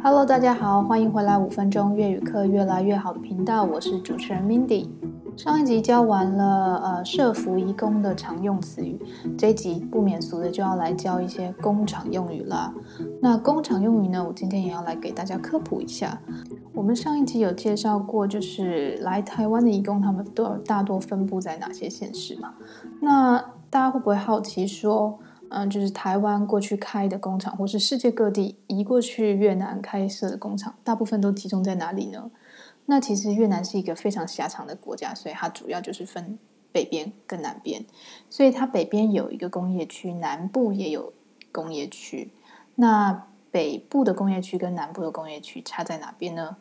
Hello，大家好，欢迎回来五分钟粤语课越来越好的频道，我是主持人 Mindy。上一集教完了呃社服移工的常用词语，这一集不免俗的就要来教一些工厂用语啦。那工厂用语呢，我今天也要来给大家科普一下。我们上一集有介绍过，就是来台湾的移工，他们都大多分布在哪些县市嘛？那大家会不会好奇说？嗯，就是台湾过去开的工厂，或是世界各地移过去越南开设的工厂，大部分都集中在哪里呢？那其实越南是一个非常狭长的国家，所以它主要就是分北边跟南边。所以它北边有一个工业区，南部也有工业区。那北部的工业区跟南部的工业区差在哪边呢？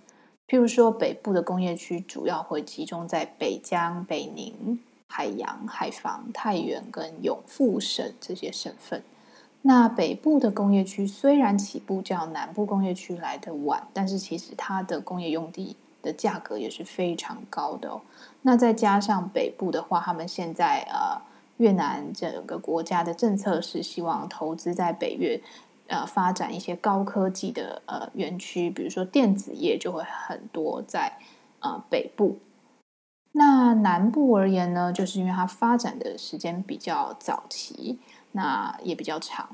譬如说，北部的工业区主要会集中在北江、北宁。海洋、海防、太原跟永富省这些省份，那北部的工业区虽然起步较南部工业区来的晚，但是其实它的工业用地的价格也是非常高的哦。那再加上北部的话，他们现在呃越南整个国家的政策是希望投资在北越呃发展一些高科技的呃园区，比如说电子业就会很多在呃北部。那南部而言呢，就是因为它发展的时间比较早期，那也比较长，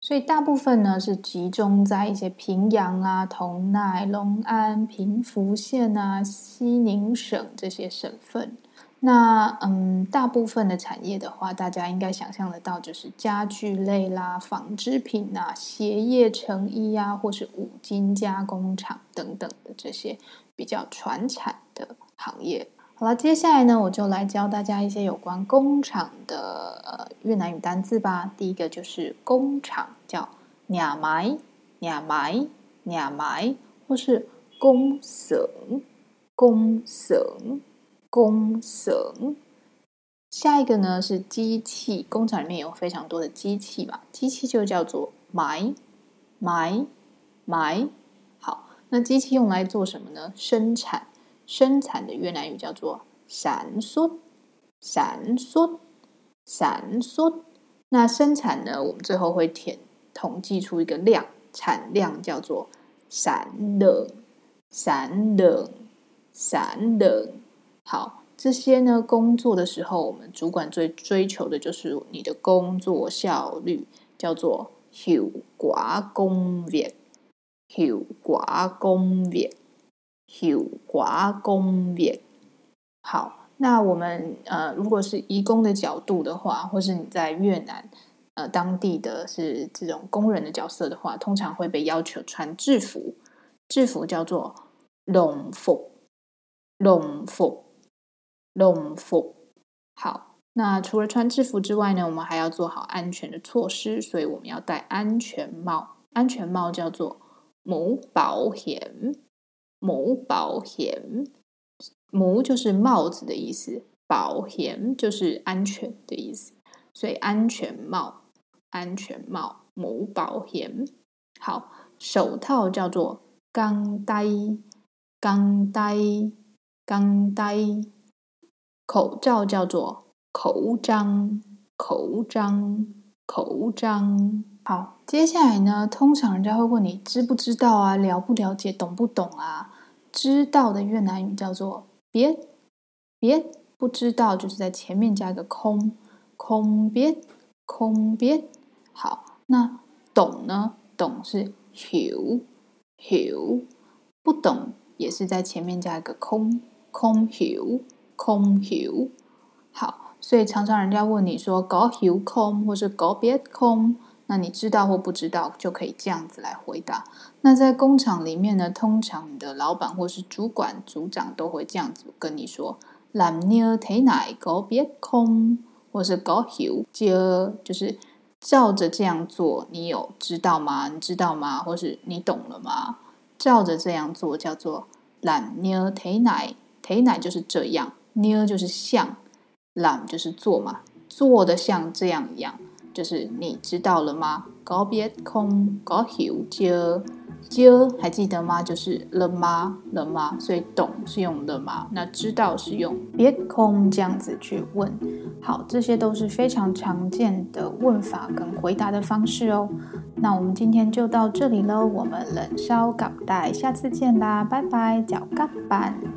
所以大部分呢是集中在一些平阳啊、同奈、隆安、平福县啊、西宁省这些省份。那嗯，大部分的产业的话，大家应该想象得到，就是家具类啦、纺织品啊、鞋业、成衣啊，或是五金加工厂等等的这些比较传产的行业。好了，接下来呢，我就来教大家一些有关工厂的呃越南语单字吧。第一个就是工厂，叫 nhà máy，nhà máy，nhà máy，或是工省，工省，工省。下一个呢是机器，工厂里面有非常多的机器嘛，机器就叫做 máy，máy，máy。好，那机器用来做什么呢？生产。生产的越南语叫做“闪烁”，闪烁，闪烁。那生产呢，我们最后会填统计出一个量，产量叫做“闪冷，闪冷，闪冷。好，这些呢，工作的时候，我们主管最追求的就是你的工作效率，叫做“休寡工月”，休寡工月。Hiệu quả công việc。好，那我们呃，如果是移工的角度的话，或是你在越南呃当地的是这种工人的角色的话，通常会被要求穿制服，制服叫做 đồng phục，đồng phục，đồng phục。好，那除了穿制服之外呢，我们还要做好安全的措施，所以我们要戴安全帽，安全帽叫做 mũ bảo hiểm。mũ bảo hiểm，mũ 就是帽子的意思，保险就是安全的意思，所以安全帽，安全帽，mũ bảo hiểm。好，手套叫做 găng tay，găng tay，găng tay。口罩叫做口章，口章，口章。好，接下来呢，通常人家会问你知不知道啊，了不了解，懂不懂啊？知道的越南语叫做别，别不知道就是在前面加一个空，空别，空别。好，那懂呢？懂是 hiểu，hiểu，不懂也是在前面加一个空，空 h i u 空 h i u。好，所以常常人家问你说搞 hiểu không 或是搞别空。那你知道或不知道，就可以这样子来回答。那在工厂里面呢，通常你的老板或是主管、组长都会这样子跟你说：làm như thế này có biết không？或是 có hiểu chưa？就是照着这样做，你有知道吗？你知道吗？或是你懂了吗？照着这样做叫做 làm như thế này，thế này 就是这样妞就是像，làm 就是做嘛，做的像这样一样。就是你知道了吗？có biết không? có hiểu chưa? chưa 还记得吗？就是了吗？了吗？所以懂是用了吗？那知道是用别空这样子去问。好，这些都是非常常见的问法跟回答的方式哦。那我们今天就到这里喽，我们冷烧搞带，下次见啦，拜拜，脚嘎板。